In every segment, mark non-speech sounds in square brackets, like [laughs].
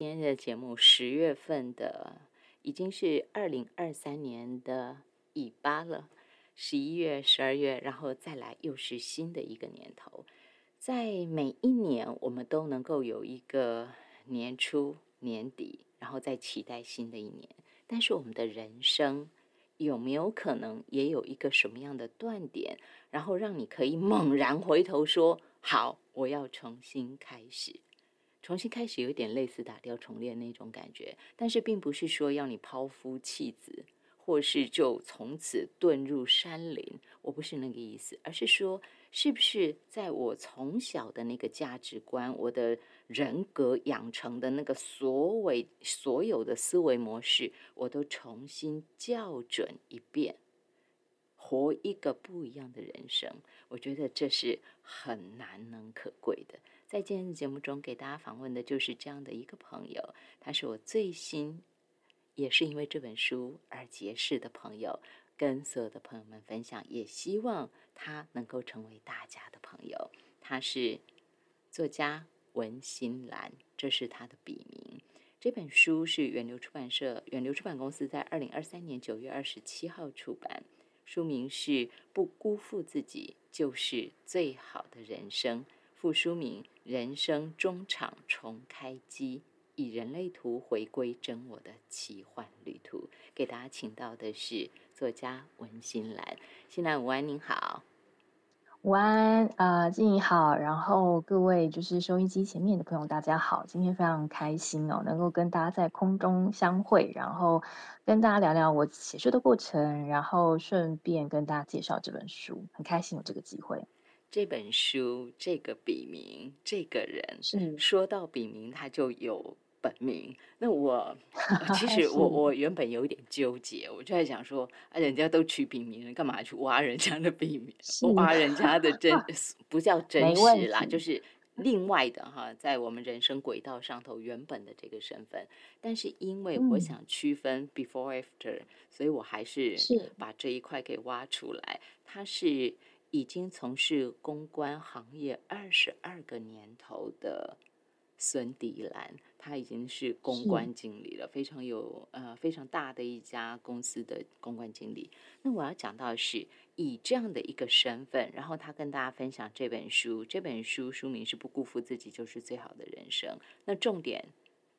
今天的节目十月份的已经是二零二三年的尾巴了，十一月、十二月，然后再来又是新的一个年头。在每一年，我们都能够有一个年初、年底，然后再期待新的一年。但是我们的人生有没有可能也有一个什么样的断点，然后让你可以猛然回头说：“好，我要重新开始。”重新开始有点类似打掉重练那种感觉，但是并不是说要你抛夫弃子，或是就从此遁入山林。我不是那个意思，而是说，是不是在我从小的那个价值观、我的人格养成的那个所谓所有的思维模式，我都重新校准一遍，活一个不一样的人生。我觉得这是很难能可贵的。在今天的节目中，给大家访问的就是这样的一个朋友，他是我最新，也是因为这本书而结识的朋友，跟所有的朋友们分享，也希望他能够成为大家的朋友。他是作家文心兰，这是他的笔名。这本书是远流出版社、远流出版公司在二零二三年九月二十七号出版，书名是《不辜负自己就是最好的人生》。副书名：人生中场重开机，以人类图回归真我的奇幻旅途。给大家请到的是作家文心兰。新兰午安，您好。午安，呃，静怡好。然后各位就是收音机前面的朋友，大家好。今天非常开心哦，能够跟大家在空中相会，然后跟大家聊聊我写书的过程，然后顺便跟大家介绍这本书，很开心有这个机会。这本书，这个笔名，这个人，是说到笔名，他就有本名。那我 [laughs] 其实我我原本有一点纠结，我就在想说，啊，人家都取笔名了，干嘛去挖人家的笔名？[laughs] 挖人家的 [laughs] 真不叫真实啦，就是另外的哈，在我们人生轨道上头原本的这个身份。但是因为我想区分 before after，所以我还是把这一块给挖出来。他是。已经从事公关行业二十二个年头的孙迪兰，他已经是公关经理了，非常有呃非常大的一家公司的公关经理。那我要讲到的是以这样的一个身份，然后他跟大家分享这本书，这本书书名是不辜负自己就是最好的人生。那重点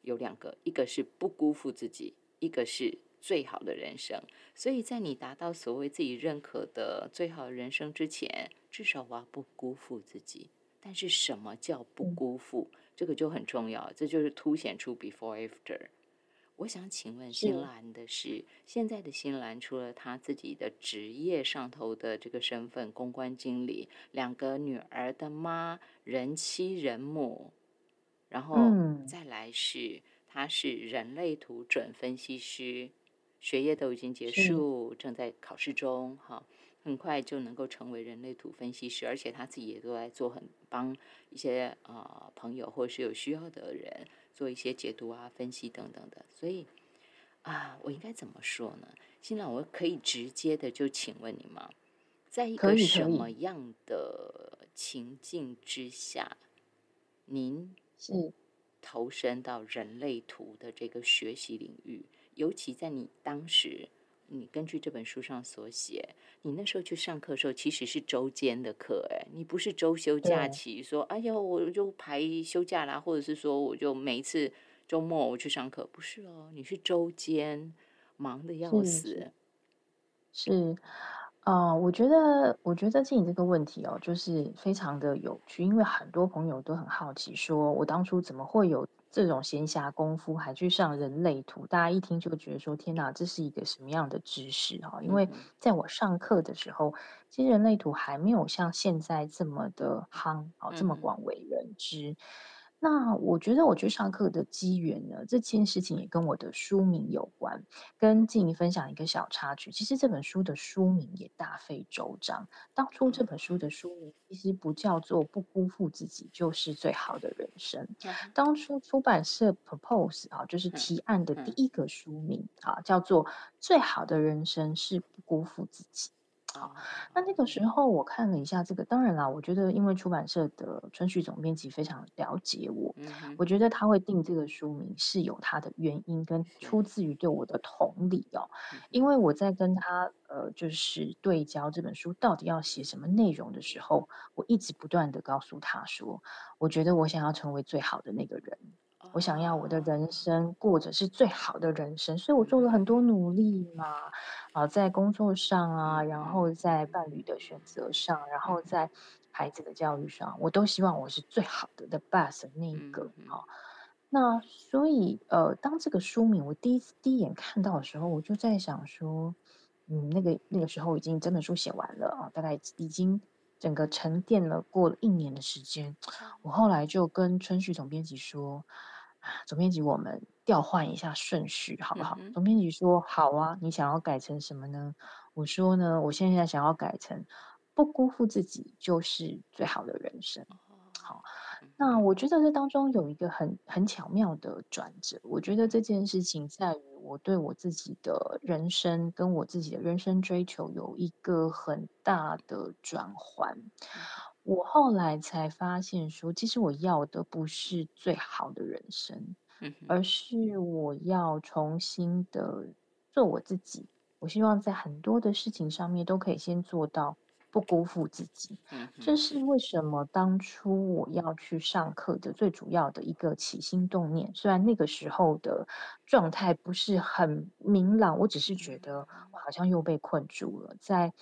有两个，一个是不辜负自己，一个是。最好的人生，所以在你达到所谓自己认可的最好的人生之前，至少我要不辜负自己。但是什么叫不辜负？这个就很重要，这就是凸显出 before after。我想请问新兰的是，现在的新兰除了他自己的职业上头的这个身份，公关经理，两个女儿的妈，人妻人母，然后再来是他是人类图准分析师。学业都已经结束，正在考试中，哈，很快就能够成为人类图分析师，而且他自己也都在做很帮一些呃朋友或者是有需要的人做一些解读啊、分析等等的。所以啊，我应该怎么说呢？新郎我可以直接的就请问你吗？在一个什么样的情境之下，您是投身到人类图的这个学习领域？尤其在你当时，你根据这本书上所写，你那时候去上课的时候，其实是周间的课，哎，你不是周休假期，说哎呀，我就排休假啦，或者是说我就每一次周末我去上课，不是哦，你是周间，忙的要死。是，啊，我觉得，我觉得静怡这个问题哦，就是非常的有趣，因为很多朋友都很好奇，说我当初怎么会有。这种闲暇功夫还去上人类图，大家一听就觉得说：“天哪，这是一个什么样的知识？”啊，因为在我上课的时候，其实人类图还没有像现在这么的夯，哦，这么广为人知。那我觉得我去上课的机缘呢，这件事情也跟我的书名有关。跟静怡分享一个小插曲，其实这本书的书名也大费周章。当初这本书的书名其实不叫做“不辜负自己就是最好的人生”。当初出版社 propose 啊，就是提案的第一个书名啊，叫做“最好的人生是不辜负自己”。好，那那个时候我看了一下这个，当然啦，我觉得因为出版社的春旭总编辑非常了解我，我。觉得他会定这个书名是有他的原因，跟出。自于对我的同理哦。因。为我在跟他呃，就是对焦这本书到底要写什么内容的时候，我一直不断的告诉他说，我觉得我想要成为最好的那个人。我想要我的人生过着是最好的人生，所以我做了很多努力嘛，啊，在工作上啊，然后在伴侣的选择上，然后在孩子的教育上，我都希望我是最好的的 best 那一个啊。那所以呃，当这个书名我第一次第一眼看到的时候，我就在想说，嗯，那个那个时候已经整本书写完了啊，大概已经整个沉淀了过了一年的时间，我后来就跟春旭总编辑说。总编辑，我们调换一下顺序好不好？总编辑说好啊，你想要改成什么呢？我说呢，我现在想要改成不辜负自己就是最好的人生。好，那我觉得这当中有一个很很巧妙的转折。我觉得这件事情在于我对我自己的人生跟我自己的人生追求有一个很大的转换。我后来才发现，说其实我要的不是最好的人生，而是我要重新的做我自己。我希望在很多的事情上面都可以先做到。不辜负自己，这是为什么当初我要去上课的最主要的一个起心动念。虽然那个时候的状态不是很明朗，我只是觉得我好像又被困住了。在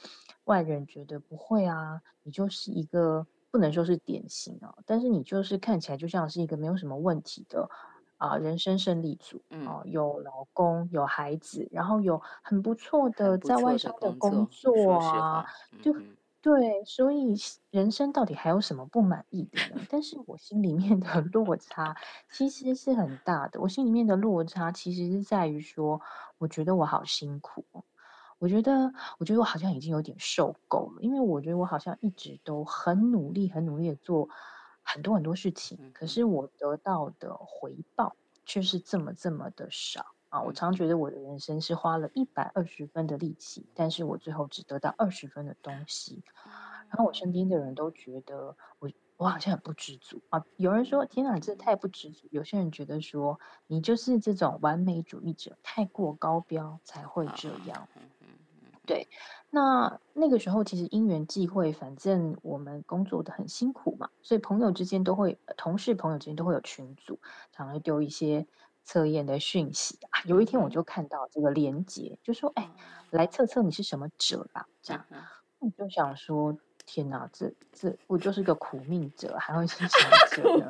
外人觉得不会啊，你就是一个不能说是典型啊，但是你就是看起来就像是一个没有什么问题的啊人生胜利组啊，有老公有孩子，然后有很不错的在外商的工作啊，就。对，所以人生到底还有什么不满意的呢？但是我心里面的 [laughs] 落差其实是很大的。我心里面的落差其实是在于说，我觉得我好辛苦，我觉得，我觉得我好像已经有点受够了，因为我觉得我好像一直都很努力、很努力的做很多很多事情，可是我得到的回报却是这么这么的少。啊，我常觉得我的人生是花了一百二十分的力气，但是我最后只得到二十分的东西。然后我身边的人都觉得我我好像很不知足啊。有人说：“天哪，你这太不知足。”有些人觉得说：“你就是这种完美主义者，太过高标才会这样。”对，那那个时候其实因缘际会，反正我们工作的很辛苦嘛，所以朋友之间都会，同事朋友之间都会有群组，常会丢一些。测验的讯息啊，有一天我就看到这个连接，就说：“哎，来测测你是什么者吧。”这样，我就想说：“天哪，这这我就是个苦命者，还会是什么者呢？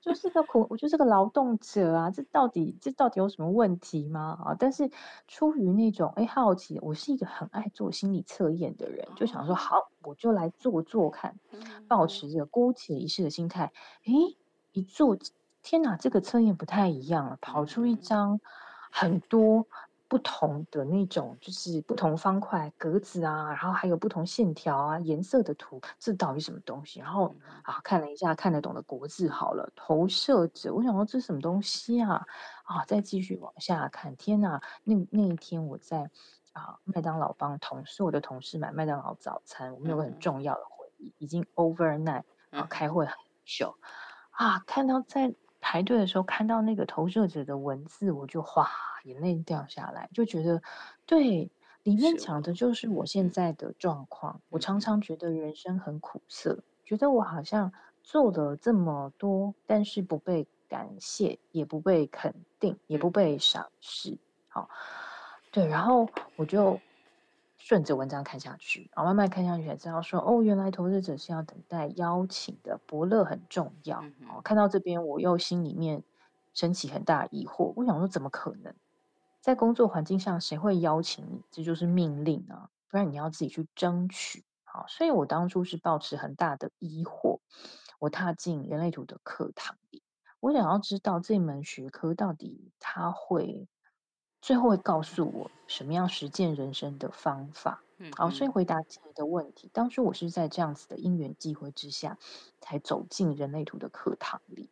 就是个苦，我就是个劳动者啊！这到底这到底有什么问题吗？啊！但是出于那种哎好奇，我是一个很爱做心理测验的人，就想说好，我就来做做看，保持着姑且一试的心态。哎，一做。天哪，这个测验不太一样了，跑出一张很多不同的那种，就是不同方块格子啊，然后还有不同线条啊、颜色的图，这到底什么东西？然后啊，看了一下看得懂的国字，好了，投射者，我想说这是什么东西啊？啊，再继续往下看，天哪，那那一天我在啊麦当劳帮同事，我的同事买麦当劳早餐，我们有个很重要的会议，已经 overnight 啊，开会很久啊，看到在。排队的时候看到那个投射者的文字，我就哗眼泪掉下来，就觉得对里面讲的就是我现在的状况。我常常觉得人生很苦涩，觉得我好像做了这么多，但是不被感谢，也不被肯定，也不被赏识。好，对，然后我就。顺着文章看下去，啊，慢慢看下去才知道说，哦，原来投资者是要等待邀请的，伯乐很重要。哦，看到这边，我又心里面升起很大疑惑，我想说，怎么可能？在工作环境上，谁会邀请你？这就是命令啊，不然你要自己去争取。好，所以我当初是抱持很大的疑惑，我踏进人类图的课堂里，我想要知道这门学科到底它会。最后会告诉我什么样实践人生的方法。嗯好，所以回答你的问题，当初我是在这样子的因缘际会之下，才走进人类图的课堂里。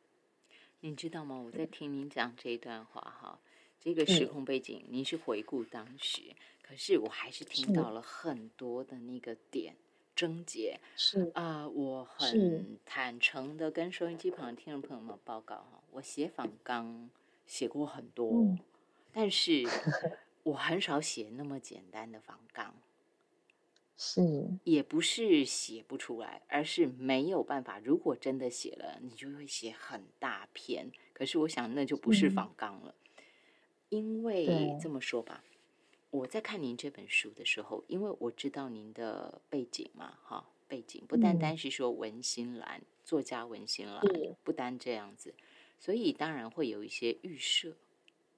你知道吗？我在听您讲这一段话哈，这个时空背景，你是回顾当时，可是我还是听到了很多的那个点症结。是啊，我很坦诚的跟收音机旁的听众朋友们报告哈，我写访纲写过很多，但是我很少写那么简单的访纲。是，也不是写不出来，而是没有办法。如果真的写了，你就会写很大篇。可是我想，那就不是仿纲了。因为这么说吧，我在看您这本书的时候，因为我知道您的背景嘛，哈，背景不单单是说文心兰作家文心兰，不单这样子，所以当然会有一些预设。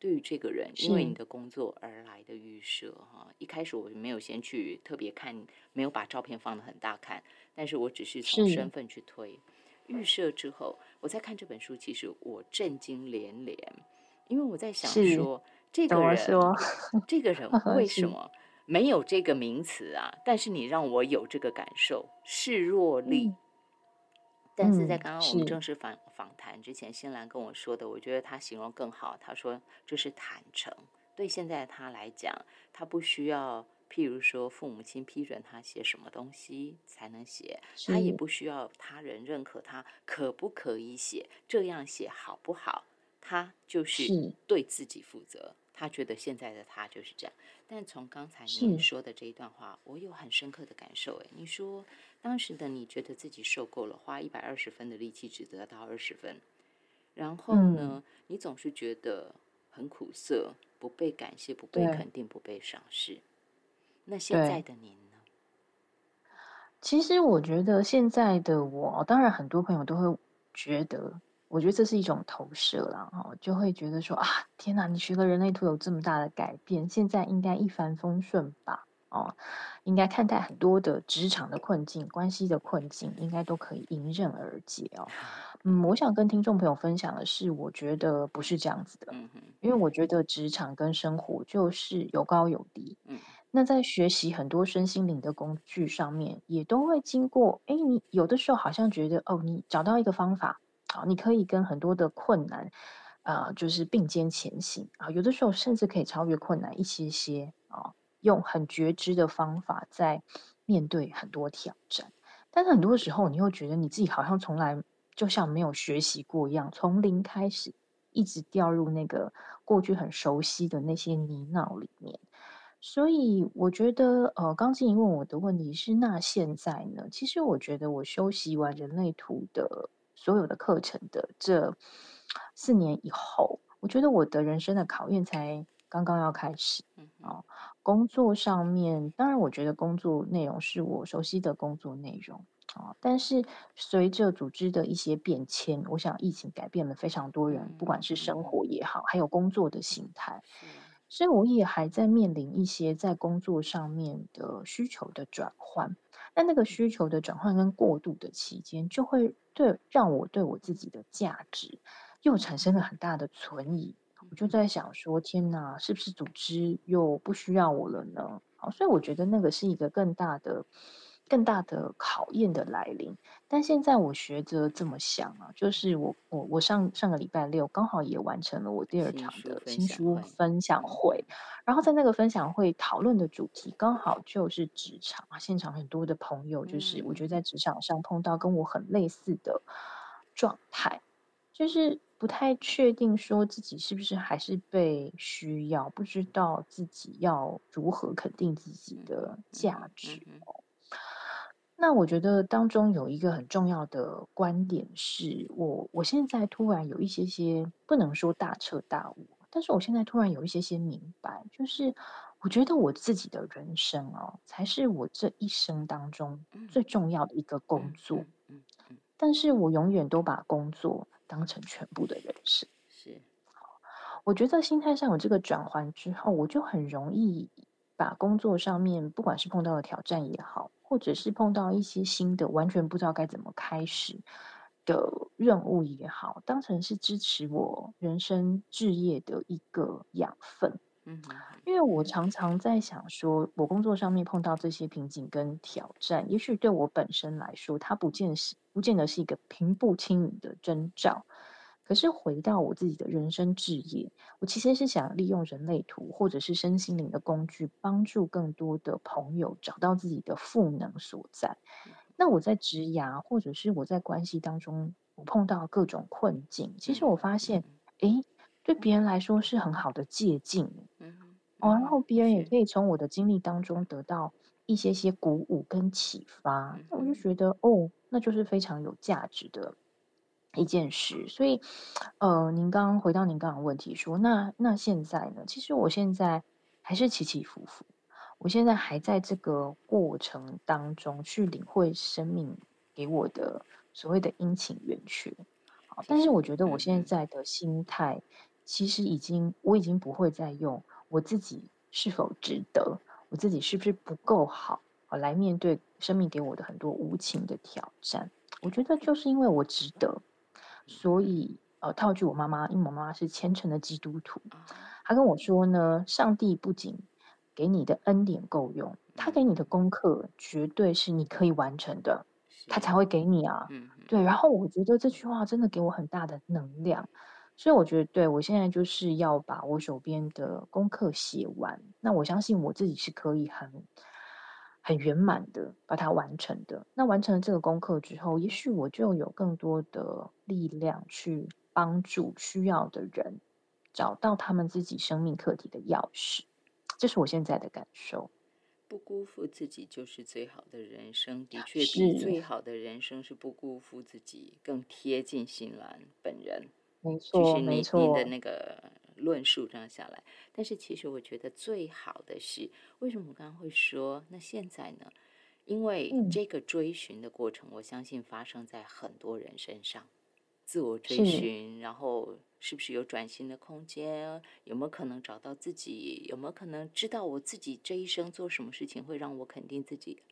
对于这个人，因为你的工作而来的预设哈，一开始我没有先去特别看，没有把照片放的很大看，但是我只是从身份去推。预设之后，我在看这本书，其实我震惊连连，因为我在想说，这个人，这个人？为什么没有这个名词啊？但是你让我有这个感受，示弱力。但是在刚刚我们正式访访谈之前，新兰跟我说的，我觉得他形容更好。他说这是坦诚，对现在他来讲，他不需要，譬如说父母亲批准他写什么东西才能写，他也不需要他人认可他可不可以写，这样写好不好，他就是对自己负责。他觉得现在的他就是这样。但从刚才你说的这一段话，我有很深刻的感受。哎，你说。当时的你觉得自己受够了，花一百二十分的力气只得到二十分，然后呢，你总是觉得很苦涩，不被感谢，不被肯定，不被赏识。那现在的您呢？其实我觉得现在的我，当然很多朋友都会觉得，我觉得这是一种投射了哈，就会觉得说啊，天哪，你学了人类图有这么大的改变，现在应该一帆风顺吧？哦，应该看待很多的职场的困境、关系的困境，应该都可以迎刃而解哦。嗯，我想跟听众朋友分享的是，我觉得不是这样子的。嗯因为我觉得职场跟生活就是有高有低。嗯，那在学习很多身心灵的工具上面，也都会经过。哎，你有的时候好像觉得，哦，你找到一个方法，好，你可以跟很多的困难，啊，就是并肩前行啊。有的时候甚至可以超越困难一些些啊。用很觉知的方法在面对很多挑战，但是很多时候你又觉得你自己好像从来就像没有学习过一样，从零开始，一直掉入那个过去很熟悉的那些泥淖里面。所以我觉得，呃，刚静怡问我的问题是：那现在呢？其实我觉得我修习完人类图的所有的课程的这四年以后，我觉得我的人生的考验才刚刚要开始。啊。工作上面，当然，我觉得工作内容是我熟悉的工作内容啊。但是随着组织的一些变迁，我想疫情改变了非常多人，不管是生活也好，还有工作的形态。所以我也还在面临一些在工作上面的需求的转换。那那个需求的转换跟过渡的期间，就会对让我对我自己的价值又产生了很大的存疑。我就在想说，天哪，是不是组织又不需要我了呢？好，所以我觉得那个是一个更大的、更大的考验的来临。但现在我学着这么想啊，就是我我我上上个礼拜六刚好也完成了我第二场的新书分享会，然后在那个分享会讨论的主题刚好就是职场啊，现场很多的朋友，就是我觉得在职场上碰到跟我很类似的状态，就是。不太确定说自己是不是还是被需要，不知道自己要如何肯定自己的价值。那我觉得当中有一个很重要的观点是，我我现在突然有一些些不能说大彻大悟，但是我现在突然有一些些明白，就是我觉得我自己的人生哦，才是我这一生当中最重要的一个工作。但是我永远都把工作。当成全部的人生是，我觉得心态上有这个转换之后，我就很容易把工作上面不管是碰到的挑战也好，或者是碰到一些新的完全不知道该怎么开始的任务也好，当成是支持我人生置业的一个养分。嗯，因为我常常在想，说我工作上面碰到这些瓶颈跟挑战，也许对我本身来说，它不见是不见得是一个平步青云的征兆，可是回到我自己的人生置业，我其实是想利用人类图或者是身心灵的工具，帮助更多的朋友找到自己的赋能所在。那我在职涯或者是我在关系当中，我碰到各种困境，其实我发现，诶，对别人来说是很好的借鉴。哦，然后别人也可以从我的经历当中得到一些些鼓舞跟启发。那我就觉得，哦，那就是非常有价值的一件事。所以，呃，您刚刚回到您刚刚问题说，那那现在呢？其实我现在还是起起伏伏。我现在还在这个过程当中去领会生命给我的所谓的阴晴圆缺，好，但是我觉得我现在的心态其实已经，我已经不会再用我自己是否值得，我自己是不是不够好，来面对生命给我的很多无情的挑战。我觉得就是因为我值得，所以呃，套句我妈妈，因为我妈妈是虔诚的基督徒，她跟我说呢，上帝不仅给你的恩典够用，他给你的功课绝对是你可以完成的，他才会给你啊。对，然后我觉得这句话真的给我很大的能量，所以我觉得对我现在就是要把我手边的功课写完。那我相信我自己是可以很很圆满的把它完成的。那完成了这个功课之后，也许我就有更多的力量去帮助需要的人找到他们自己生命课题的钥匙。这是我现在的感受。不辜负自己就是最好的人生，的确比最好的人生是不辜负自己更贴近新兰本人。没错，就是您您的那个论述这样下来。但是其实我觉得最好的是，为什么我刚刚会说那现在呢？因为这个追寻的过程，我相信发生在很多人身上。自我追寻，然后是不是有转型的空间？有没有可能找到自己？有没有可能知道我自己这一生做什么事情会让我肯定自己，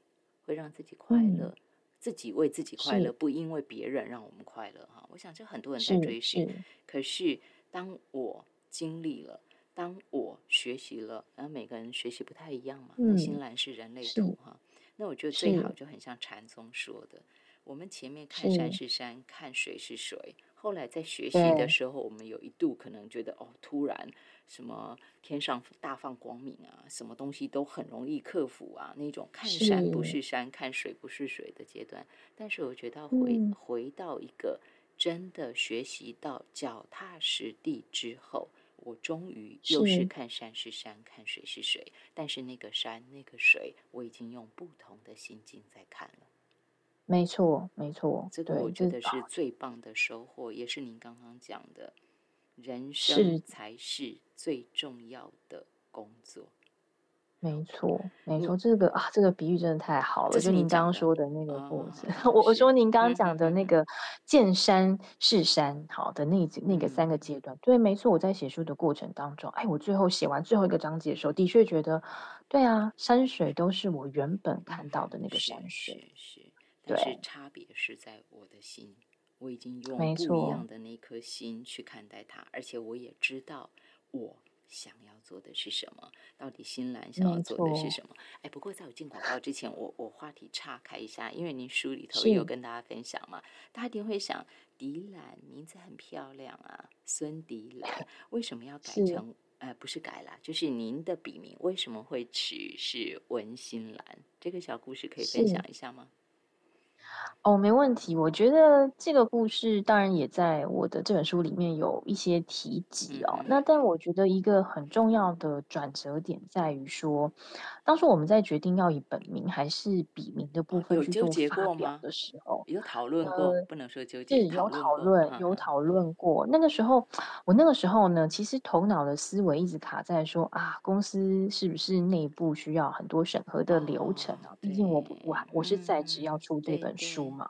会让自己快乐？自己为自己快乐，不因为别人让我们快乐哈。我想这很多人在追寻。可是当我经历了，当我学习了，然后每个人学习不太一样嘛。那新兰是人类图哈，那我觉得最好就很像禅宗说的。我们前面看山是山，看水是水。后来在学习的时候，我们有一度可能觉得，哦，突然什么天上大放光明啊，什么东西都很容易克服啊，那种看山不是山，看水不是水的阶段。但是我觉得回回到一个真的学习到脚踏实地之后，我终于又是看山是山，看水是水。但是那个山那个水，我已经用不同的心境在看了。没错，没错，这个我觉得是最棒的收获，也是您刚刚讲的，人生才是最重要的工作。没错，没错，这个啊，这个比喻真的太好了。就您刚刚说的那个过程，我我说您刚刚讲的那个见山是山，好的那那个三个阶段，对，没错。我在写书的过程当中，哎，我最后写完最后一个章节的时候，的确觉得，对啊，山水都是我原本看到的那个山水。但是差别是在我的心，我已经用不一样的那颗心去看待它，而且我也知道我想要做的是什么，到底新兰想要做的是什么。哎，不过在我进广告之前，我我话题岔开一下，因为您书里头有跟大家分享嘛，大家一定会想，迪兰名字很漂亮啊，孙迪兰为什么要改成？呃，不是改了，就是您的笔名为什么会取是文心兰？这个小故事可以分享一下吗？哦，没问题。我觉得这个故事当然也在我的这本书里面有一些提及哦。那但我觉得一个很重要的转折点在于说，当初我们在决定要以本名还是笔名的部分去做发表的时候，有讨论过，不能说纠结，有讨论，有讨论过。那个时候，我那个时候呢，其实头脑的思维一直卡在说啊，公司是不是内部需要很多审核的流程啊？毕竟我不我我是在职要出这本书。嘛，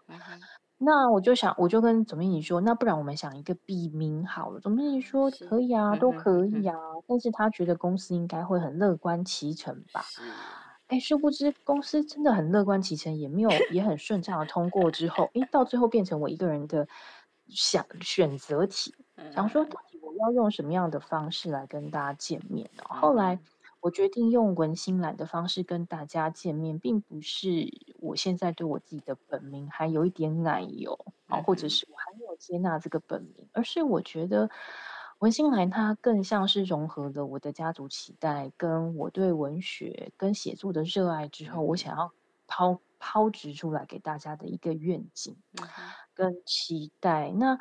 那我就想，我就跟总经理说，那不然我们想一个笔名好了。总经理说可以啊，都可以啊，但是他觉得公司应该会很乐观其成吧。哎，殊不知公司真的很乐观其成，也没有也很顺畅的通过之后，哎，到最后变成我一个人的想选择题，想说到底我要用什么样的方式来跟大家见面呢？后来。我决定用文心兰的方式跟大家见面，并不是我现在对我自己的本名还有一点奶油啊，或者是我还没有接纳这个本名，而是我觉得文心兰它更像是融合了我的家族期待，跟我对文学跟写作的热爱之后，我想要抛抛掷出来给大家的一个愿景跟期待。那。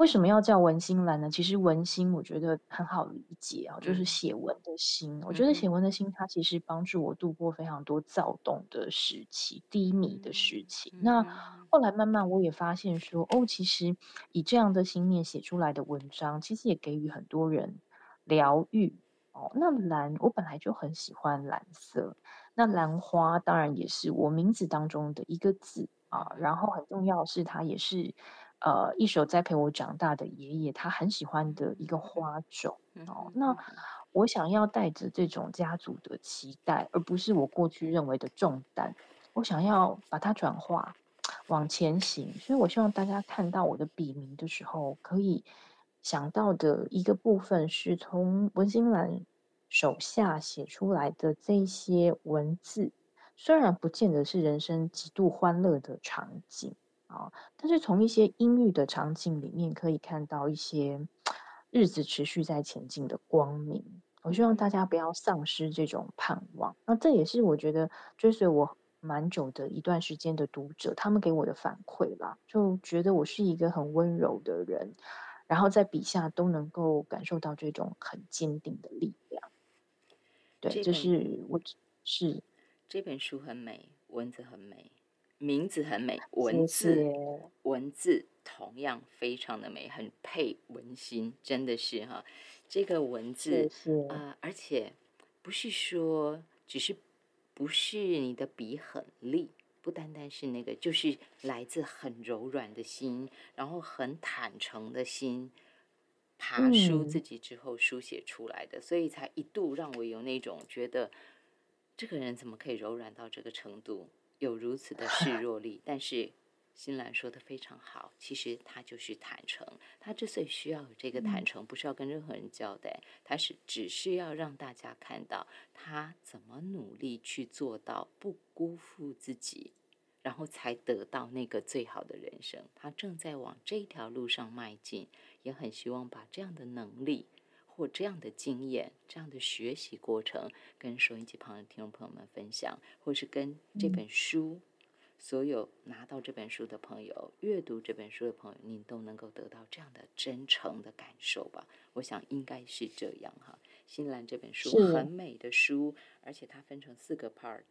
为什么要叫文心兰呢？其实文心我觉得很好理解啊，就是写文的心。我觉得写文的心，它其实帮助我度过非常多躁动的时期、低迷的时期。那后来慢慢我也发现说，哦，其实以这样的心念写出来的文章，其实也给予很多人疗愈哦。那蓝，我本来就很喜欢蓝色，那兰花当然也是我名字当中的一个字啊。然后很重要的是，它也是。呃，一手栽培我长大的爷爷，他很喜欢的一个花种哦。那我想要带着这种家族的期待，而不是我过去认为的重担，我想要把它转化，往前行。所以我希望大家看到我的笔名的时候，可以想到的一个部分，是从文心兰手下写出来的这些文字，虽然不见得是人生极度欢乐的场景。啊！但是从一些阴郁的场景里面，可以看到一些日子持续在前进的光明。我希望大家不要丧失这种盼望。那这也是我觉得追随我蛮久的一段时间的读者，他们给我的反馈啦，就觉得我是一个很温柔的人，然后在笔下都能够感受到这种很坚定的力量。对，这是我是这本书很美，文字很美。名字很美，文字文字同样非常的美，很配文心，真的是哈。这个文字啊，而且不是说只是不是你的笔很利，不单单是那个，就是来自很柔软的心，然后很坦诚的心，爬书自己之后书写出来的，所以才一度让我有那种觉得，这个人怎么可以柔软到这个程度？有如此的示弱力，但是新兰说的非常好，其实他就是坦诚。他之所以需要有这个坦诚，不是要跟任何人交代，他是只是要让大家看到他怎么努力去做到不辜负自己，然后才得到那个最好的人生。他正在往这条路上迈进，也很希望把这样的能力。或这样的经验，这样的学习过程，跟收音机旁的听众朋友们分享，或是跟这本书，所有拿到这本书的朋友，阅读这本书的朋友，您都能够得到这样的真诚的感受吧？我想应该是这样哈。新兰这本书很美的书，而且它分成四个 part，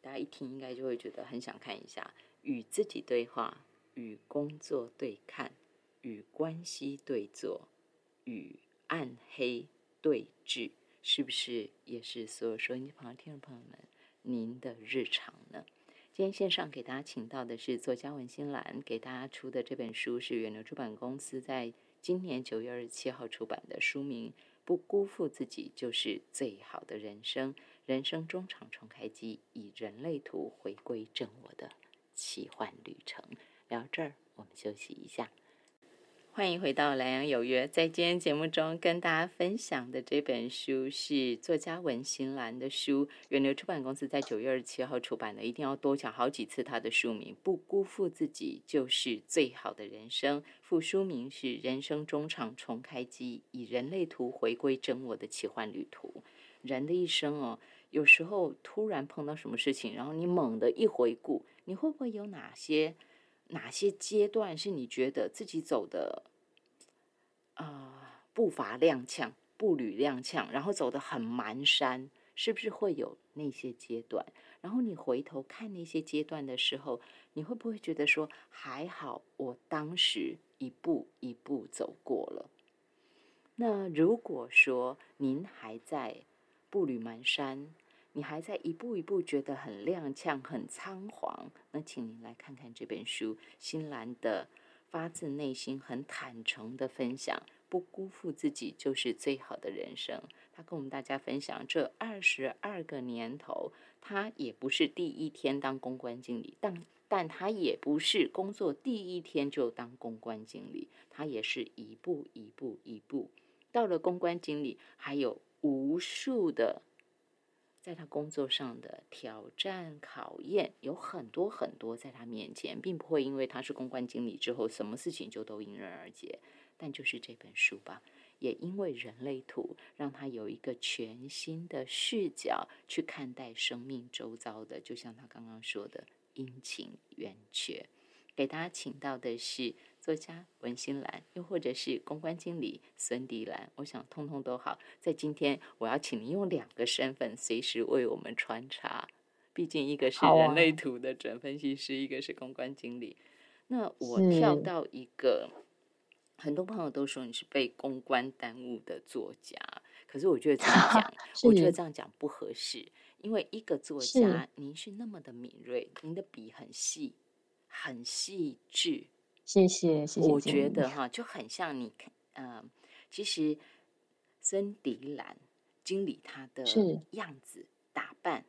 大家一听应该就会觉得很想看一下：与自己对话，与工作对看，与关系对坐，与。暗黑对峙，是不是也是所有收音机旁的听众朋友们您的日常呢？今天线上给大家请到的是作家文心兰，给大家出的这本书是远流出版公司在今年九月二十七号出版的书名《不辜负自己就是最好的人生》，人生中场重开机，以人类图回归正我的奇幻旅程。聊这儿，我们休息一下。欢迎回到《莱阳有约》。在今天节目中，跟大家分享的这本书是作家文心兰的书，远流出版公司在九月二十七号出版的。一定要多讲好几次它的书名，《不辜负自己就是最好的人生》。副书名是《人生中场重开机，以人类图回归真我的奇幻旅途》。人的一生哦，有时候突然碰到什么事情，然后你猛地一回顾，你会不会有哪些？哪些阶段是你觉得自己走的啊步伐踉跄、步履踉跄，然后走的很蹒跚？是不是会有那些阶段？然后你回头看那些阶段的时候，你会不会觉得说还好，我当时一步一步走过了？那如果说您还在步履蹒跚，你还在一步一步觉得很踉跄、很仓皇，那请您来看看这本书，新兰的发自内心、很坦诚的分享，不辜负自己就是最好的人生。他跟我们大家分享，这二十二个年头，他也不是第一天当公关经理，但但他也不是工作第一天就当公关经理，他也是一步一步一步到了公关经理，还有无数的。在他工作上的挑战考验有很多很多在他面前，并不会因为他是公关经理之后，什么事情就都迎刃而解。但就是这本书吧，也因为人类图，让他有一个全新的视角去看待生命周遭的，就像他刚刚说的阴晴圆缺。给大家请到的是。作家文心兰，又或者是公关经理孙迪兰，我想通通都好。在今天，我要请您用两个身份随时为我们穿插。毕竟一个是人类图的准分析师，一个是公关经理。那我跳到一个，很多朋友都说你是被公关耽误的作家，可是我觉得这样讲，[laughs] 我觉得这样讲不合适。因为一个作家，您是那么的敏锐，您的笔很细，很细致。谢谢，谢谢。我觉得哈，就很像你看，嗯，其实森迪兰经理他的样子打扮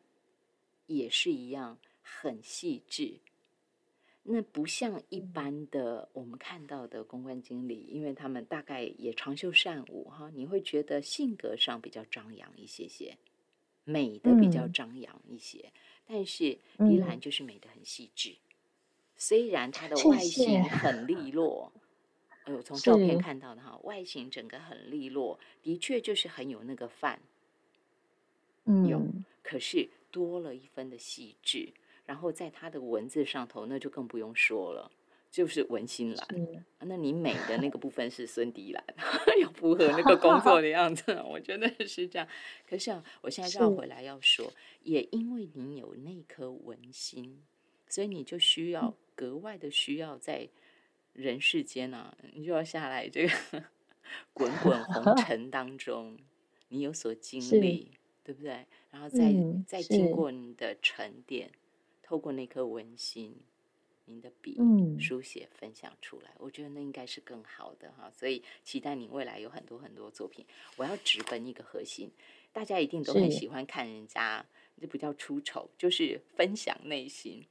也是一样很细致。那不像一般的我们看到的公关经理，因为他们大概也长袖善舞哈，你会觉得性格上比较张扬一些些，美的比较张扬一些。但是迪兰就是美的很细致。虽然它的外形。很利落，哎呦，从照片看到的哈，外形整个很利落，的确就是很有那个范，嗯，有，可是多了一分的细致，然后在它的文字上头，那就更不用说了，就是文心兰。那你美的那个部分是孙迪兰，[laughs] 要符合那个工作的样子，我觉得是这样。可是啊，我现在绕回来要说，也因为你有那颗文心，所以你就需要。格外的需要在人世间啊，你就要下来这个 [laughs] 滚 [laughs] 滚红尘当中，你有所经历，对不对？然后再再经过你的沉淀，透过那颗文心，您的笔书写分享出来，我觉得那应该是更好的哈。所以期待你未来有很多很多作品。我要直奔一个核心，大家一定都很喜欢看人家，这不叫出丑，就是分享内心。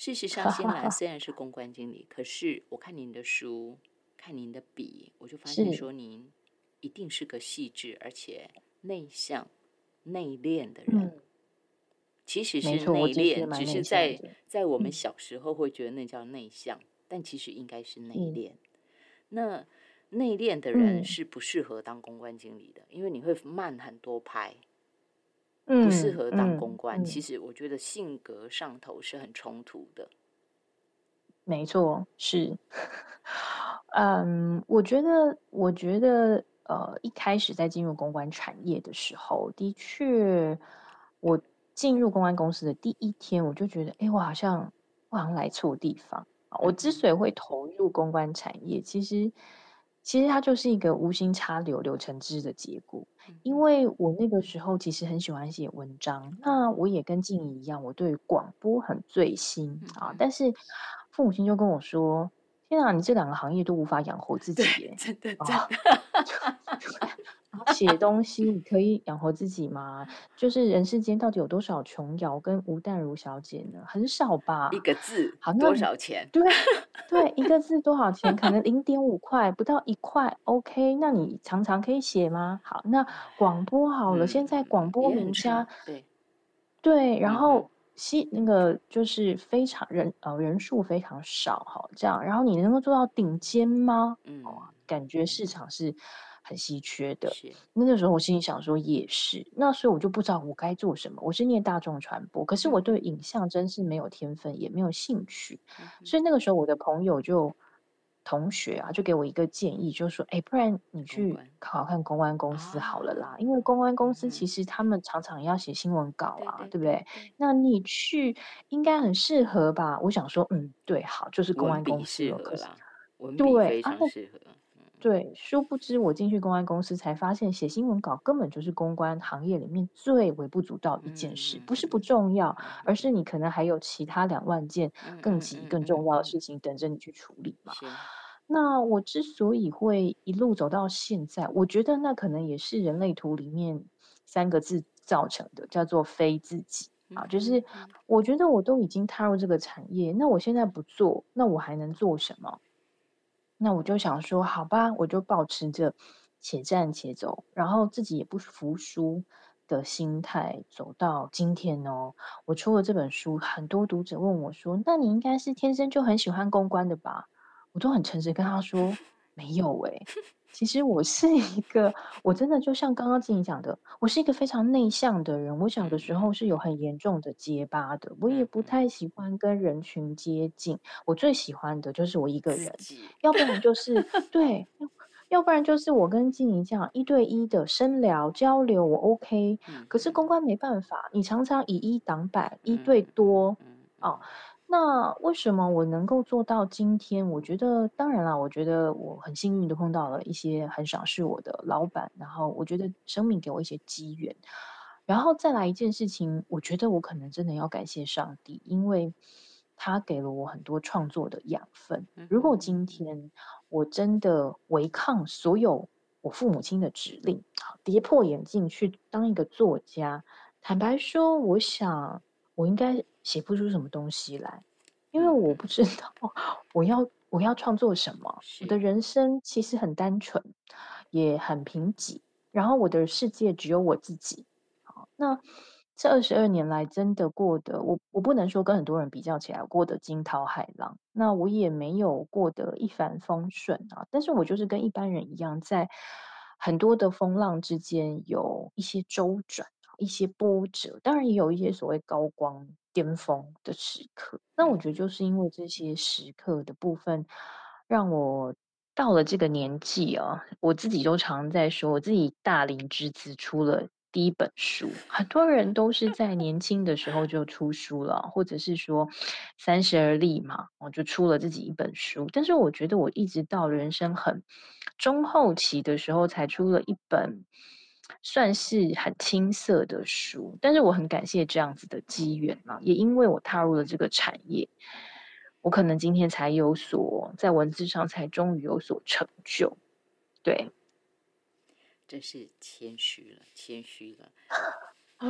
事实上，新 [laughs] 兰虽然是公关经理，可是我看您的书，看您的笔，我就发现说您一定是个细致而且内向、内敛的人。其实是内敛，只是在在我们小时候会觉得那叫内向，但其实应该是内敛。那内敛的人是不适合当公关经理的，因为你会慢很多拍。不适合当公关，其实我觉得性格上头是很冲突的。没错，是。[laughs] 嗯，我觉得，我觉得，呃，一开始在进入公关产业的时候，的确，我进入公关公司的第一天，我就觉得，哎，我好像，我好像来错地方。我之所以会投入公关产业，其实。其实它就是一个无心插柳柳成枝的结果，因为我那个时候其实很喜欢写文章，那我也跟静怡一样，我对广播很醉心啊。但是父母亲就跟我说：“天啊，你这两个行业都无法养活自己。”真的，真的。[laughs] 写东西你可以养活自己吗？就是人世间到底有多少琼瑶跟吴淡如小姐呢？很少吧。一个字好多少钱？对对，一个字多少钱？可能零点五块，不到一块。OK，那你常常可以写吗？好，那广播好了，现在广播名家对对，然后吸那个就是非常人呃人数非常少哈，这样，然后你能够做到顶尖吗？嗯，感觉市场是。很稀缺的，那个时候我心里想说也是，那所以我就不知道我该做什么。我是念大众传播，可是我对影像真是没有天分，也没有兴趣。所以那个时候我的朋友就同学啊，就给我一个建议，就说：“哎，不然你去考考看公关公司好了啦，因为公关公司其实他们常常要写新闻稿啊，对不对？那你去应该很适合吧？”我想说：“嗯，对，好，就是公关公司可是对，非常适合。”对，殊不知我进去公关公司才发现，写新闻稿根本就是公关行业里面最微不足道一件事，不是不重要，而是你可能还有其他两万件更急、更重要的事情等着你去处理嘛。那我之所以会一路走到现在，我觉得那可能也是人类图里面三个字造成的，叫做非自己啊。就是我觉得我都已经踏入这个产业，那我现在不做，那我还能做什么？那我就想说，好吧，我就保持着且战且走，然后自己也不服输，的心态走到今天哦。我出了这本书，很多读者问我说：“那你应该是天生就很喜欢公关的吧？”我都很诚实跟他说：“没有诶。其实我是一个，我真的就像刚刚自己讲的，我是一个非常内向的人。我小的时候是有很严重的结巴的，我也不太喜欢跟人群接近。我最喜欢的就是我一个人，要不然就是对。”要不然就是我跟静怡这样一对一的深聊交流，我 OK。可是公关没办法，你常常以一挡百，一对多哦。那为什么我能够做到今天？我觉得当然啦，我觉得我很幸运的碰到了一些很赏识我的老板，然后我觉得生命给我一些机缘，然后再来一件事情，我觉得我可能真的要感谢上帝，因为他给了我很多创作的养分。如果今天。我真的违抗所有我父母亲的指令，跌破眼镜去当一个作家。坦白说，我想我应该写不出什么东西来，因为我不知道我要我要创作什么。我的人生其实很单纯，也很贫瘠，然后我的世界只有我自己。好，那。这二十二年来，真的过得我我不能说跟很多人比较起来过得惊涛骇浪，那我也没有过得一帆风顺啊。但是我就是跟一般人一样，在很多的风浪之间有一些周转，一些波折，当然也有一些所谓高光巅峰的时刻。那我觉得就是因为这些时刻的部分，让我到了这个年纪啊，我自己都常在说，我自己大龄之子出了。第一本书，很多人都是在年轻的时候就出书了，或者是说三十而立嘛，我就出了自己一本书。但是我觉得我一直到人生很中后期的时候，才出了一本算是很青涩的书。但是我很感谢这样子的机缘啊，也因为我踏入了这个产业，我可能今天才有所在文字上才终于有所成就，对。真是谦虚了，谦虚了。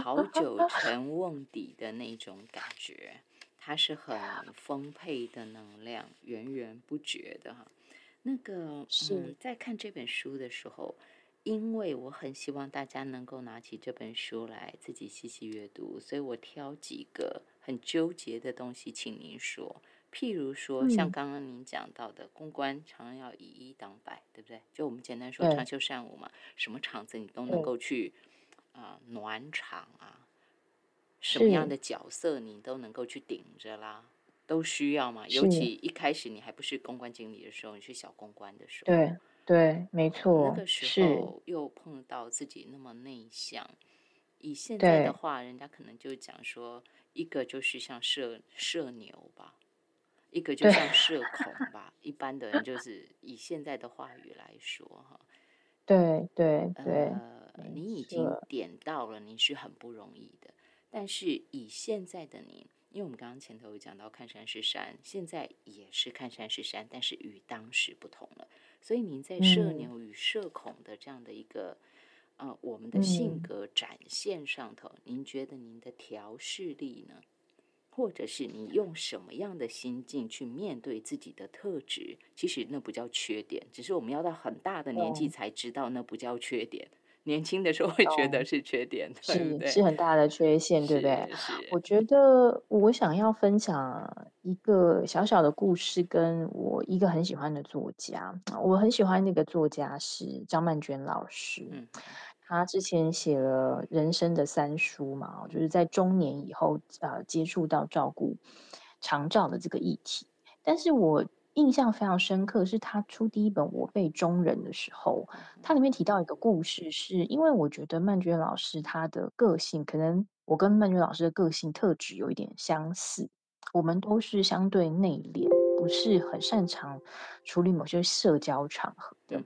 好久 [laughs] 成瓮底的那种感觉，它是很丰沛的能量，源源不绝的哈。那个，嗯，在看这本书的时候，因为我很希望大家能够拿起这本书来自己细细阅读，所以我挑几个很纠结的东西，请您说。譬如说，像刚刚您讲到的，公关常常要以一当百，对不对？就我们简单说长袖善舞嘛，什么场子你都能够去啊暖场啊，什么样的角色你都能够去顶着啦，都需要嘛。尤其一开始你还不是公关经理的时候，你是小公关的时候，对对，没错。那个时候又碰到自己那么内向，以现在的话，人家可能就讲说，一个就是像社社牛吧。一个就像社恐吧，一般的人就是以现在的话语来说哈，[laughs] 对对对，呃，你已经点到了，你是很不容易的。但是以现在的你，因为我们刚刚前头有讲到看山是山，现在也是看山是山，但是与当时不同了。所以您在社牛与社恐的这样的一个呃我们的性格展现上头，您觉得您的调试力呢？或者是你用什么样的心境去面对自己的特质，其实那不叫缺点，只是我们要到很大的年纪才知道那不叫缺点。年轻的时候会觉得是缺点，是是很大的缺陷，对不对？我觉得我想要分享一个小小的故事，跟我一个很喜欢的作家，我很喜欢那个作家是张曼娟老师。他之前写了人生的三书嘛，就是在中年以后，呃，接触到照顾长照的这个议题。但是我印象非常深刻，是他出第一本《我辈中人》的时候，他里面提到一个故事，是因为我觉得曼娟老师他的个性，可能我跟曼娟老师的个性特质有一点相似，我们都是相对内敛，不是很擅长处理某些社交场合的。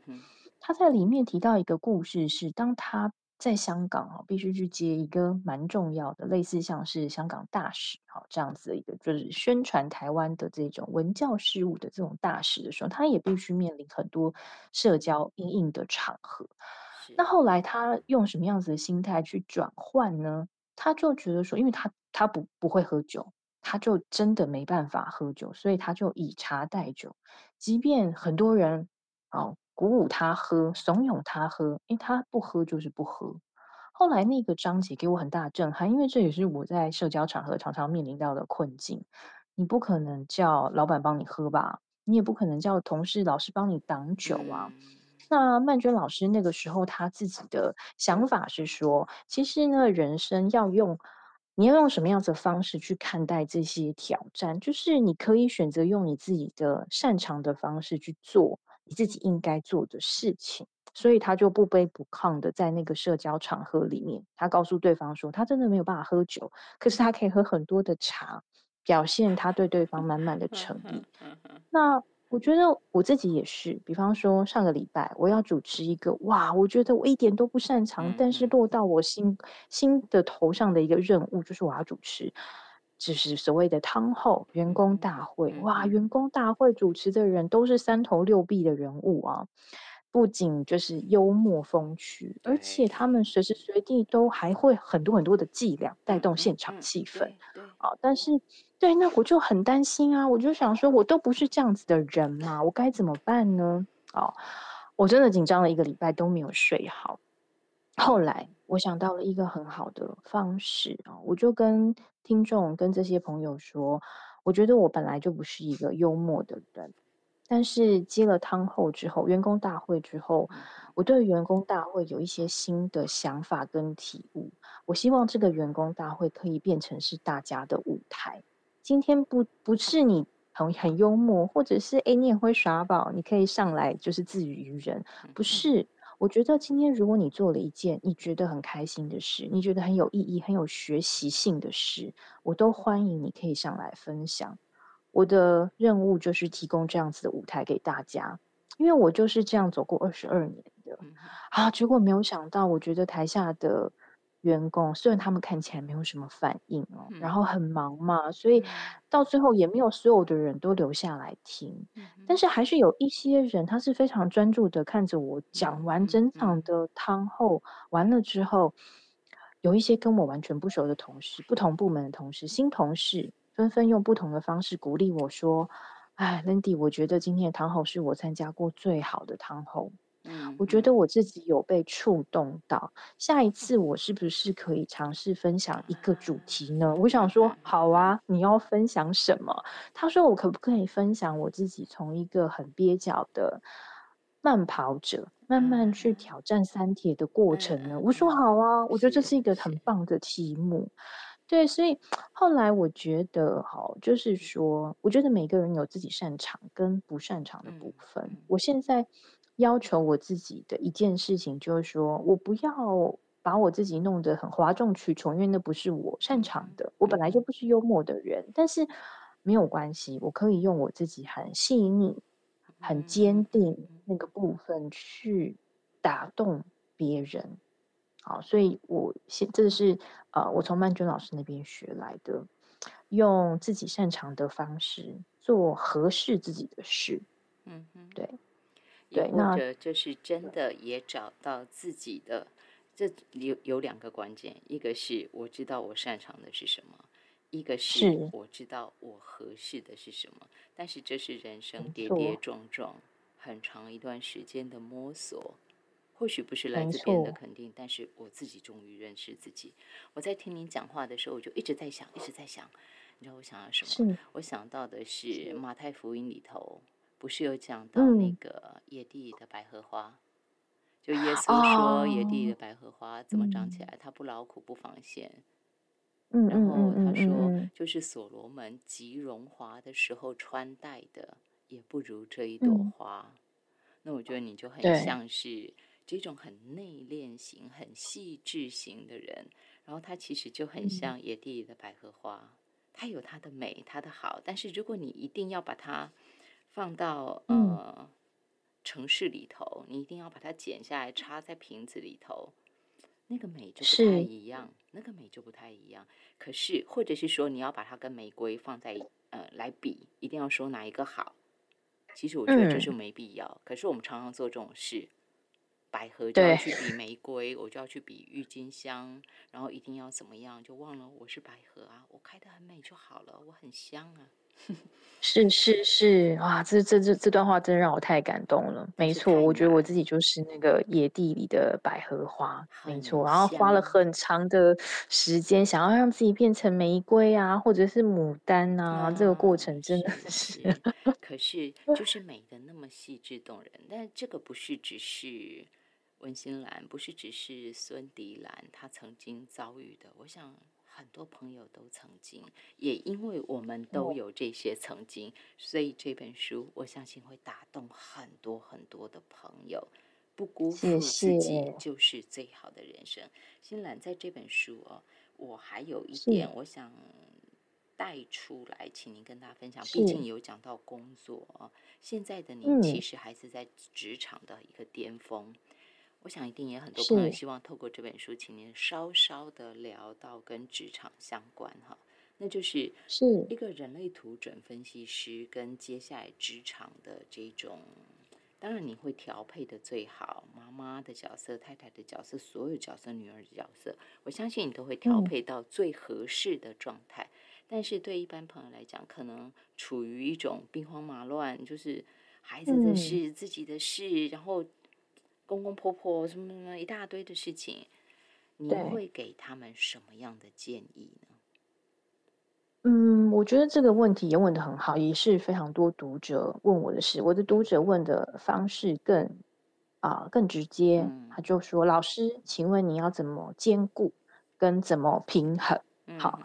他在里面提到一个故事，是当他在香港啊，必须去接一个蛮重要的，类似像是香港大使哈这样子的一个，就是宣传台湾的这种文教事务的这种大使的时候，他也必须面临很多社交硬硬的场合。那后来他用什么样子的心态去转换呢？他就觉得说，因为他他不不会喝酒，他就真的没办法喝酒，所以他就以茶代酒，即便很多人哦。鼓舞他喝，怂恿他喝，因为他不喝就是不喝。后来那个章节给我很大的震撼，因为这也是我在社交场合常常面临到的困境。你不可能叫老板帮你喝吧，你也不可能叫同事、老师帮你挡酒啊。那曼娟老师那个时候他自己的想法是说，其实呢，人生要用，你要用什么样子的方式去看待这些挑战？就是你可以选择用你自己的擅长的方式去做你自己应该做的事情。所以他就不卑不亢的在那个社交场合里面，他告诉对方说，他真的没有办法喝酒，可是他可以喝很多的茶，表现他对对方满满的诚意。[laughs] 那我觉得我自己也是，比方说上个礼拜我要主持一个，哇，我觉得我一点都不擅长，但是落到我心心的头上的一个任务，就是我要主持，就是所谓的汤后员工大会。哇，员工大会主持的人都是三头六臂的人物啊。不仅就是幽默风趣，而且他们随时随地都还会很多很多的伎俩带动现场气氛。啊，但是对，那我就很担心啊，我就想说，我都不是这样子的人嘛，我该怎么办呢？啊，我真的紧张了一个礼拜都没有睡好。后来我想到了一个很好的方式啊，我就跟听众跟这些朋友说，我觉得我本来就不是一个幽默的人。但是接了汤后之后，员工大会之后，我对员工大会有一些新的想法跟体悟。我希望这个员工大会可以变成是大家的舞台。今天不不是你很很幽默，或者是哎你也会耍宝，你可以上来就是自娱于人。不是，我觉得今天如果你做了一件你觉得很开心的事，你觉得很有意义、很有学习性的事，我都欢迎你可以上来分享。我的任务就是提供这样子的舞台给大家，因为我就是这样走过二十二年的啊。结果没有想到，我觉得台下的员工虽然他们看起来没有什么反应哦，然后很忙嘛，所以到最后也没有所有的人都留下来听，但是还是有一些人，他是非常专注的看着我讲完整场的汤后完了之后，有一些跟我完全不熟的同事，不同部门的同事，新同事。纷纷用不同的方式鼓励我说：“哎，Lindy，我觉得今天的汤后是我参加过最好的汤后。嗯，我觉得我自己有被触动到。下一次我是不是可以尝试分享一个主题呢？我想说，好啊，你要分享什么？他说，我可不可以分享我自己从一个很蹩脚的慢跑者，慢慢去挑战三铁的过程呢？我说好啊，我觉得这是一个很棒的题目。”对，所以后来我觉得，哈，就是说，我觉得每个人有自己擅长跟不擅长的部分。我现在要求我自己的一件事情，就是说我不要把我自己弄得很哗众取宠，因为那不是我擅长的。我本来就不是幽默的人，但是没有关系，我可以用我自己很细腻、很坚定那个部分去打动别人。好，所以我现这是呃，我从曼娟老师那边学来的，用自己擅长的方式做合适自己的事。嗯哼，对，对，或者就是真的也找到自己的，这有有两个关键，一个是我知道我擅长的是什么，一个是我知道我合适的是什么。但是这是人生跌跌撞撞很长一段时间的摸索。或许不是来自别人的肯定，但是我自己终于认识自己。我在听您讲话的时候，我就一直在想，一直在想，你知道我想要什么？我想到的是马太福音里头，不是有讲到那个野地里的百合花？就耶稣说，野地里的百合花怎么长起来？它不劳苦，不纺线。嗯然后他说，就是所罗门极荣华的时候穿戴的，也不如这一朵花。那我觉得你就很像是。这种很内敛型、很细致型的人，然后他其实就很像野地里的百合花，它有它的美、它的好。但是如果你一定要把它放到呃城市里头，你一定要把它剪下来插在瓶子里头，那个美就不太一样。那个美就不太一样。可是，或者是说你要把它跟玫瑰放在呃来比，一定要说哪一个好？其实我觉得这就没必要。可是我们常常做这种事。百合就要去比 [laughs] 玫瑰，我就要去比郁金香，然后一定要怎么样，就忘了我是百合啊，我开的很美就好了，我很香啊。[laughs] 是是是，哇，这这这这段话真让我太感动了。没错，我觉得我自己就是那个野地里的百合花，没错。然后花了很长的时间，想要让自己变成玫瑰啊，或者是牡丹啊，这个过程真的是。可是 [laughs] 就是美的那么细致动人，但这个不是只是温馨兰，不是只是孙迪兰她曾经遭遇的，我想。很多朋友都曾经，也因为我们都有这些曾经，所以这本书我相信会打动很多很多的朋友。不辜负自己就是最好的人生。新兰在这本书哦，我还有一点我想带出来，请您跟大家分享。毕竟有讲到工作哦，现在的你其实还是在职场的一个巅峰。我想一定也很多朋友希望透过这本书，请您稍稍的聊到跟职场相关哈，那就是是一个人类图准分析师跟接下来职场的这种，当然你会调配的最好，妈妈的角色、太太的角色、所有角色、女儿的角色，我相信你都会调配到最合适的状态。但是对一般朋友来讲，可能处于一种兵荒马乱，就是孩子的事、自己的事，然后。公公婆婆什么什么一大堆的事情，你会给他们什么样的建议呢？嗯，我觉得这个问题也问的很好，也是非常多读者问我的事。我的读者问的方式更啊更直接，他就说：“老师，请问你要怎么兼顾跟怎么平衡？”好，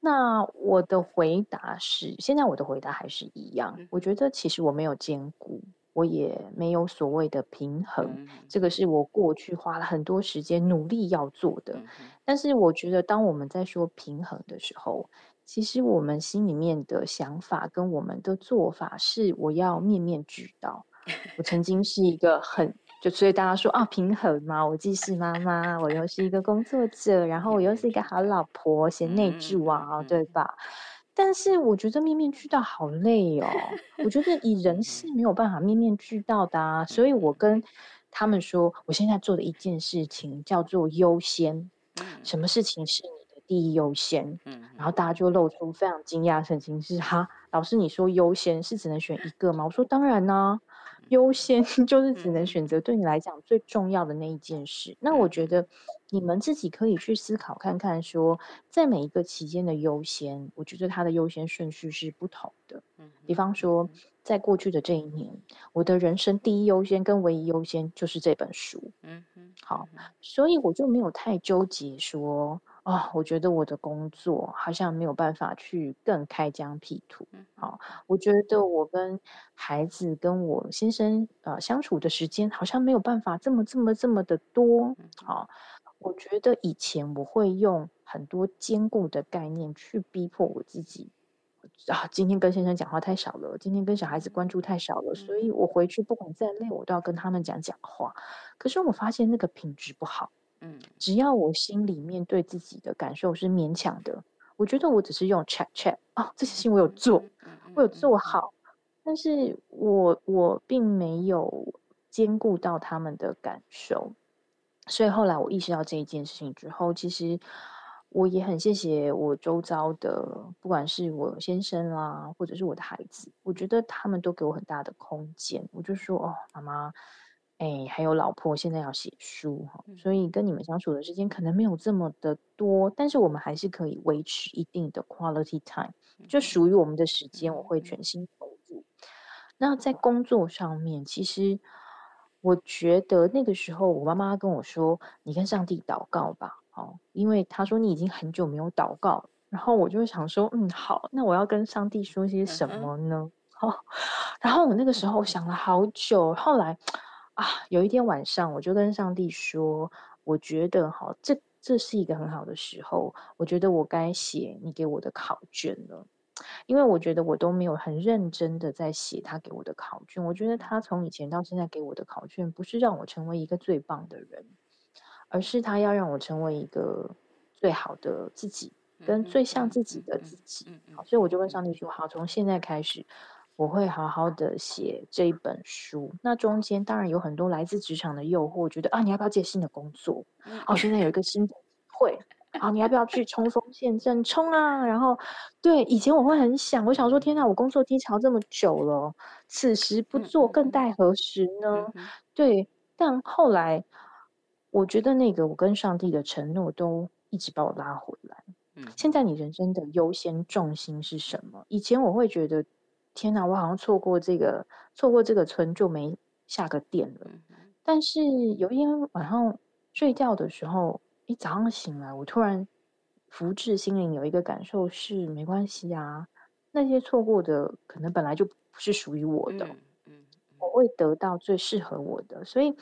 那我的回答是，现在我的回答还是一样。我觉得其实我没有兼顾。我也没有所谓的平衡，这个是我过去花了很多时间努力要做的。但是我觉得，当我们在说平衡的时候，其实我们心里面的想法跟我们的做法是，我要面面俱到。[laughs] 我曾经是一个很就所以大家说啊，平衡嘛，我既是妈妈，我又是一个工作者，然后我又是一个好老婆，贤内助啊，对吧？但是我觉得面面俱到好累哦，我觉得 [laughs] 以人是没有办法面面俱到的啊，所以我跟他们说，我现在做的一件事情叫做优先，什么事情是你的第一优先？嗯，然后大家就露出非常惊讶神情，是哈，老师你说优先是只能选一个吗？我说当然呢。优先 [laughs] 就是只能选择对你来讲最重要的那一件事。那我觉得你们自己可以去思考看看，说在每一个期间的优先，我觉得它的优先顺序是不同的。嗯，比方说，在过去的这一年，我的人生第一优先跟唯一优先就是这本书。嗯哼，好，所以我就没有太纠结说。哦，我觉得我的工作好像没有办法去更开疆辟土。好，我觉得我跟孩子跟我先生呃相处的时间好像没有办法这么这么这么的多。好，我觉得以前我会用很多坚固的概念去逼迫我自己啊，今天跟先生讲话太少了，今天跟小孩子关注太少了，所以我回去不管再累，我都要跟他们讲讲话。可是我发现那个品质不好。嗯，只要我心里面对自己的感受是勉强的，我觉得我只是用 check check 啊，这些事情我有做，我有做好，但是我我并没有兼顾到他们的感受，所以后来我意识到这一件事情之后，其实我也很谢谢我周遭的，不管是我先生啦，或者是我的孩子，我觉得他们都给我很大的空间，我就说哦，妈妈。哎，还有老婆现在要写书哈，所以跟你们相处的时间可能没有这么的多，但是我们还是可以维持一定的 quality time，就属于我们的时间，我会全心投入。那在工作上面，其实我觉得那个时候，我妈妈跟我说：“你跟上帝祷告吧。”哦，因为她说你已经很久没有祷告，然后我就想说：“嗯，好，那我要跟上帝说些什么呢？”哦，然后我那个时候想了好久，后来。啊，有一天晚上，我就跟上帝说：“我觉得哈，这这是一个很好的时候，我觉得我该写你给我的考卷了，因为我觉得我都没有很认真的在写他给我的考卷。我觉得他从以前到现在给我的考卷，不是让我成为一个最棒的人，而是他要让我成为一个最好的自己，跟最像自己的自己。好，所以我就跟上帝说：好，从现在开始。”我会好好的写这一本书。那中间当然有很多来自职场的诱惑，觉得啊，你要不要接新的工作？哦，现在有一个新的会，好，你要不要去冲锋陷阵？冲啊！然后，对，以前我会很想，我想说，天哪，我工作低潮这么久了，此时不做更待何时呢？对，但后来，我觉得那个我跟上帝的承诺都一直把我拉回来。现在你人生的优先重心是什么？以前我会觉得，天哪，我好像错过这个，错过这个村就没下个店了。但是有一天晚上睡觉的时候，一早上醒来，我突然福至心灵有一个感受是，没关系啊，那些错过的可能本来就不是属于我的，嗯我会得到最适合我的。所以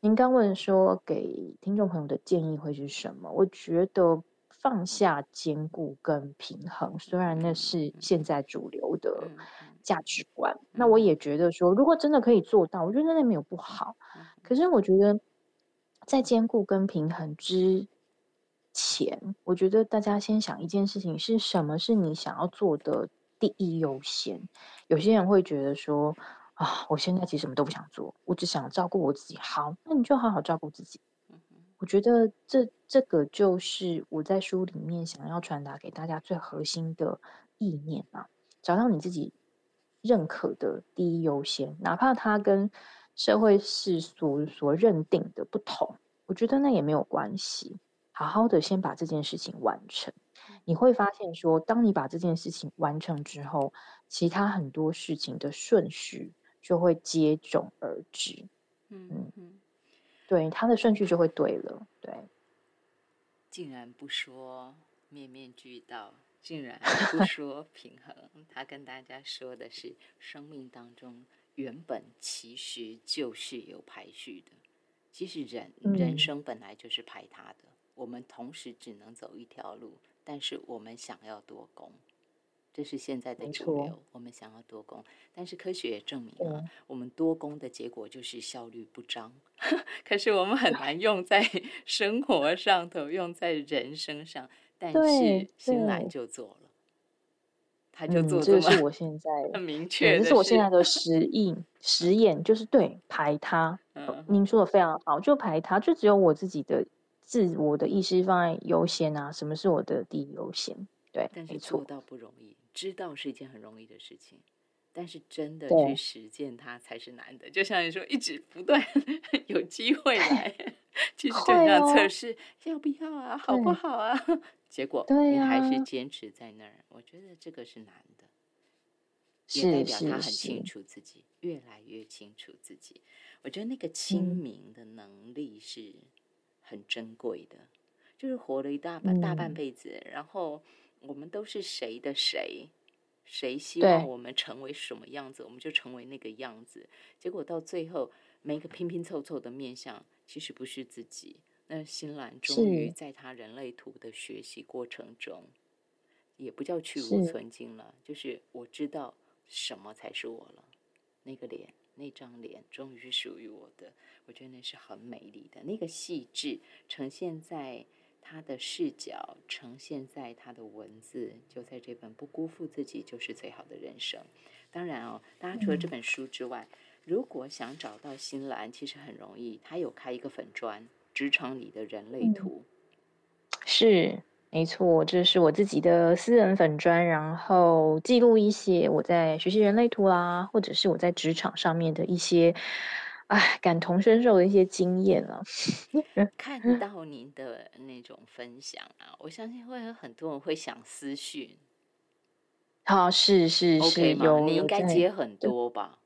您刚问说给听众朋友的建议会是什么？我觉得。放下兼顾跟平衡，虽然那是现在主流的价值观，那我也觉得说，如果真的可以做到，我觉得那没有不好。可是我觉得，在兼顾跟平衡之前，我觉得大家先想一件事情：是什么是你想要做的第一优先？有些人会觉得说，啊，我现在其实什么都不想做，我只想照顾我自己。好，那你就好好照顾自己。我觉得这这个就是我在书里面想要传达给大家最核心的意念啊，找到你自己认可的第一优先，哪怕它跟社会世俗所认定的不同，我觉得那也没有关系。好好的先把这件事情完成，你会发现说，当你把这件事情完成之后，其他很多事情的顺序就会接踵而至。嗯嗯。对，他的顺序就会对了。对，竟然不说面面俱到，竟然 [laughs] 不说平衡，他跟大家说的是，生命当中原本其实就是有排序的。其实人人生本来就是排他的，我们同时只能走一条路，但是我们想要多功。这是现在的主流，我们想要多功，但是科学也证明了，我们多功的结果就是效率不彰。[laughs] 可是我们很难用在生活上头，用在人生上。但是新来就做了，他就做这是我现在很明确，这是我现在的实验实验，就是对排他。您说的非常好，就排他，就只有我自己的自我的意识放在优先啊，什么是我的第一优先？对，但是做到不容易。知道是一件很容易的事情，但是真的去实践它才是难的。就像你说，一直不断 [laughs] 有机会来，其实就像测试要不要啊，好不好啊？结果你还是坚持在那儿。我觉得这个是难的，也代表他很清楚自己，越来越清楚自己。我觉得那个清明的能力是很珍贵的，就是活了一大半大半辈子，然后。我们都是谁的谁？谁希望我们成为什么样子，我们就成为那个样子。结果到最后，每个拼拼凑凑的面相，其实不是自己。那新兰终于在他人类图的学习过程中，也不叫去无存精了，就是我知道什么才是我了。那个脸，那张脸，终于是属于我的。我觉得那是很美丽的，那个细致呈现在。他的视角呈现在他的文字，就在这本《不辜负自己就是最好的人生》。当然哦，大家除了这本书之外，如果想找到新兰，其实很容易。他有开一个粉砖，职场里的人类图。是，没错，这是我自己的私人粉砖，然后记录一些我在学习人类图啦，或者是我在职场上面的一些。哎，感同身受的一些经验啊，[laughs] 看到您的那种分享啊，我相信会有很多人会想私讯。好，是是是，有你应该接很多吧。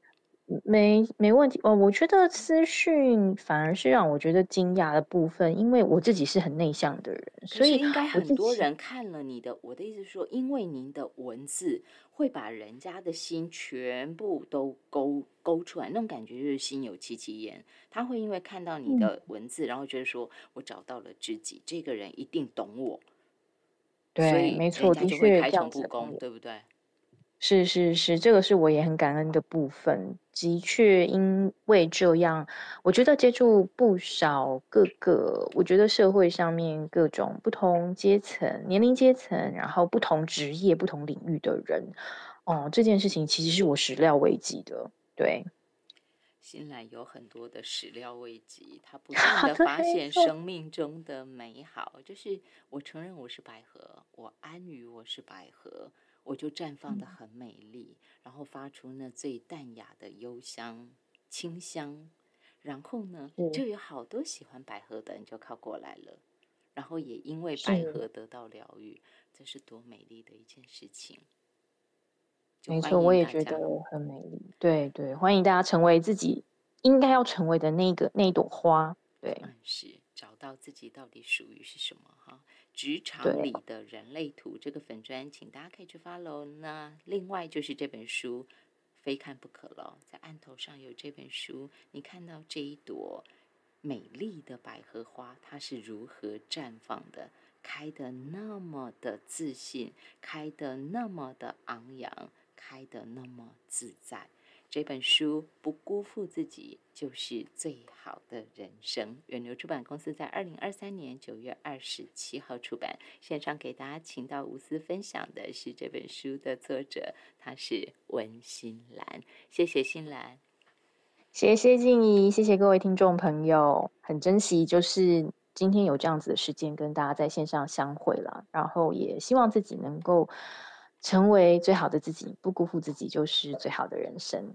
没没问题哦，我觉得私讯反而是让我觉得惊讶的部分，因为我自己是很内向的人，所以应该很多人看了你的。我的意思是说，因为您的文字会把人家的心全部都勾勾出来，那种感觉就是心有戚戚焉。他会因为看到你的文字，然后觉得说我找到了知己，这个人一定懂我。对，没错，的确开诚布公，对不对？是是是，这个是我也很感恩的部分。的确，因为这样，我觉得接触不少各个，我觉得社会上面各种不同阶层、年龄阶层，然后不同职业、不同领域的人，哦，这件事情其实是我始料未及的。对，新兰有很多的始料未及，他不 [laughs] 断的发现生命中的美好。就是我承认我是百合，我安于我是百合，我就绽放的很美丽，然后发出那最淡雅的幽香、清香。然后呢，就有好多喜欢百合的人就靠过来了，然后也因为百合得到疗愈，这是多美丽的一件事情。没错，我也觉得很美丽。对对，欢迎大家成为自己应该要成为的那个那朵花。对，是找到自己到底属于是什么哈？职场里的人类图这个粉砖，请大家可以去 follow。那另外就是这本书非看不可了，在案头上有这本书，你看到这一朵美丽的百合花，它是如何绽放的，开的那么的自信，开的那么的昂扬。开的那么自在，这本书不辜负自己，就是最好的人生。远流出版公司在二零二三年九月二十七号出版。线上给大家请到无私分享的是这本书的作者，他是温馨兰。谢谢新兰，谢谢静怡，谢谢各位听众朋友，很珍惜就是今天有这样子的时间跟大家在线上相会了，然后也希望自己能够。成为最好的自己，不辜负自己，就是最好的人生。